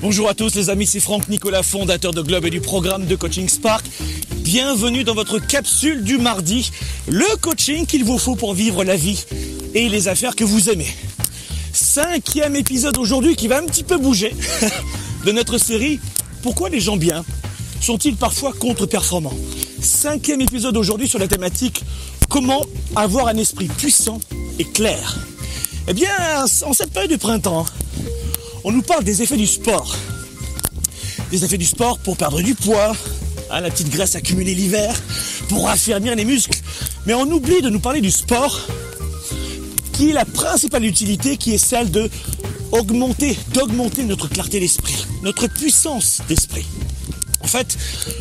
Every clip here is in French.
Bonjour à tous les amis, c'est Franck Nicolas, fondateur de Globe et du programme de Coaching Spark. Bienvenue dans votre capsule du mardi, le coaching qu'il vous faut pour vivre la vie et les affaires que vous aimez. Cinquième épisode aujourd'hui qui va un petit peu bouger de notre série Pourquoi les gens bien sont-ils parfois contre-performants? Cinquième épisode aujourd'hui sur la thématique Comment avoir un esprit puissant et clair Eh bien, en cette période de printemps, on nous parle des effets du sport. Des effets du sport pour perdre du poids, hein, la petite graisse accumulée l'hiver, pour affermir les muscles. Mais on oublie de nous parler du sport, qui est la principale utilité, qui est celle de augmenter, d'augmenter notre clarté d'esprit, notre puissance d'esprit. En fait,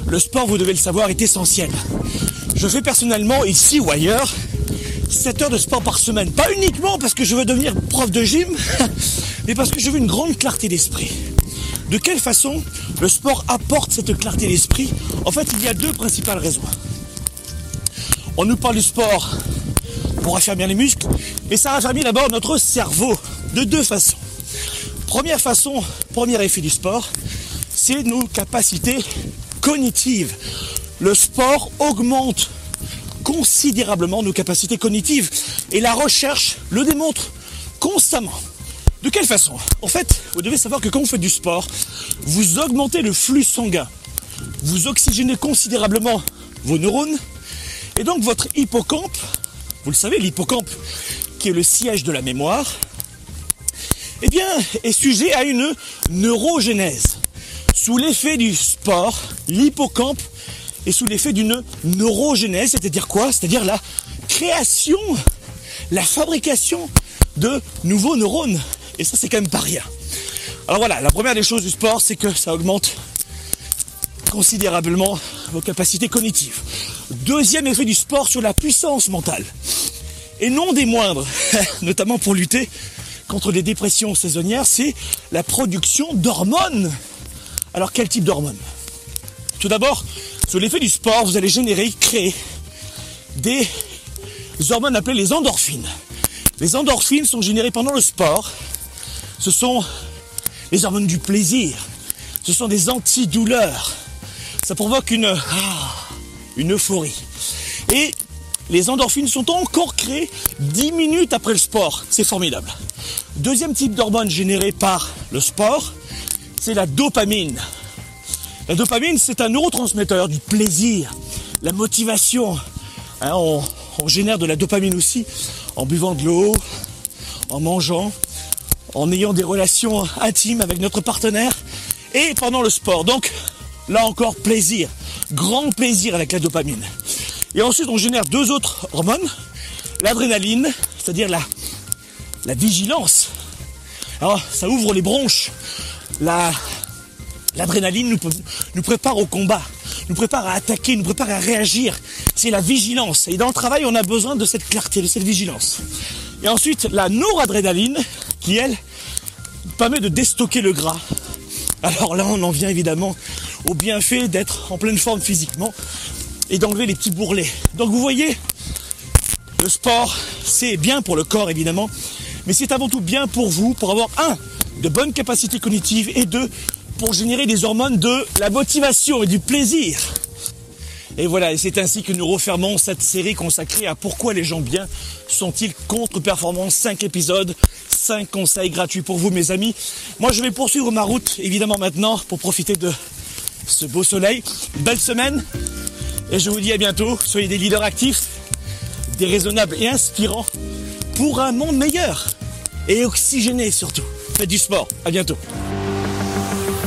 le sport, vous devez le savoir, est essentiel. Je fais personnellement, ici ou ailleurs, 7 heures de sport par semaine. Pas uniquement parce que je veux devenir prof de gym, mais parce que je veux une grande clarté d'esprit. De quelle façon le sport apporte cette clarté d'esprit? En fait, il y a deux principales raisons. On nous parle du sport pour affermir les muscles, mais ça affermit d'abord notre cerveau de deux façons. Première façon, premier effet du sport, c'est nos capacités cognitives. Le sport augmente considérablement nos capacités cognitives et la recherche le démontre constamment. De quelle façon? En fait, vous devez savoir que quand vous faites du sport, vous augmentez le flux sanguin. Vous oxygénez considérablement vos neurones. Et donc votre hippocampe, vous le savez, l'hippocampe qui est le siège de la mémoire, eh bien, est sujet à une neurogénèse. Sous l'effet du sport, l'hippocampe est sous l'effet d'une neurogénèse, c'est-à-dire quoi? C'est-à-dire la création, la fabrication de nouveaux neurones. Et ça, c'est quand même pas rien. Alors voilà, la première des choses du sport, c'est que ça augmente considérablement vos capacités cognitives. Deuxième effet du sport sur la puissance mentale. Et non des moindres, notamment pour lutter contre les dépressions saisonnières, c'est la production d'hormones. Alors quel type d'hormones? Tout d'abord, sous l'effet du sport, vous allez générer, créer des hormones appelées les endorphines. Les endorphines sont générées pendant le sport ce sont les hormones du plaisir, ce sont des antidouleurs. Ça provoque une, ah, une euphorie. Et les endorphines sont encore créées 10 minutes après le sport. C'est formidable. Deuxième type d'hormone générée par le sport, c'est la dopamine. La dopamine, c'est un neurotransmetteur du plaisir, la motivation. Hein, on, on génère de la dopamine aussi en buvant de l'eau, en mangeant, en ayant des relations intimes avec notre partenaire et pendant le sport. Donc là encore plaisir, grand plaisir avec la dopamine. Et ensuite on génère deux autres hormones, l'adrénaline, c'est-à-dire la, la vigilance. Alors ça ouvre les bronches. La, l'adrénaline nous, prépare au combat, nous prépare à attaquer, nous prépare à réagir. C'est la vigilance. Et dans le travail, on a besoin de cette clarté, de cette vigilance. Et ensuite, la noradrénaline, qui elle permet de déstocker le gras. Alors là, on en vient évidemment au bienfait d'être en pleine forme physiquement et d'enlever les petits bourrelets. Donc vous voyez, le sport, c'est bien pour le corps évidemment, mais c'est avant tout bien pour vous, pour avoir un, de bonnes capacités cognitives et deux, pour générer des hormones de la motivation et du plaisir. Et voilà, et c'est ainsi que nous refermons cette série consacrée à pourquoi les gens bien sont-ils contre-performants. 5 épisodes, 5 conseils gratuits pour vous mes amis. Moi je vais poursuivre ma route évidemment maintenant pour profiter de ce beau soleil. belle semaine et je vous dis à bientôt. Soyez des leaders actifs, déraisonnables et inspirants pour un monde meilleur et oxygéné surtout. Faites du sport. À bientôt.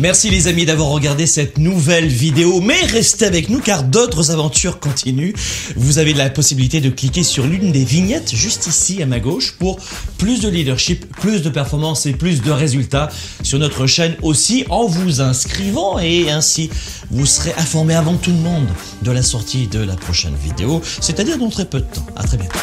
Merci les amis d'avoir regardé cette nouvelle vidéo, mais restez avec nous car d'autres aventures continuent. Vous avez la possibilité de cliquer sur l'une des vignettes juste ici à ma gauche pour plus de leadership, plus de performance et plus de résultats sur notre chaîne aussi en vous inscrivant et ainsi vous serez informé avant tout le monde de la sortie de la prochaine vidéo, c'est-à-dire dans très peu de temps. À très bientôt.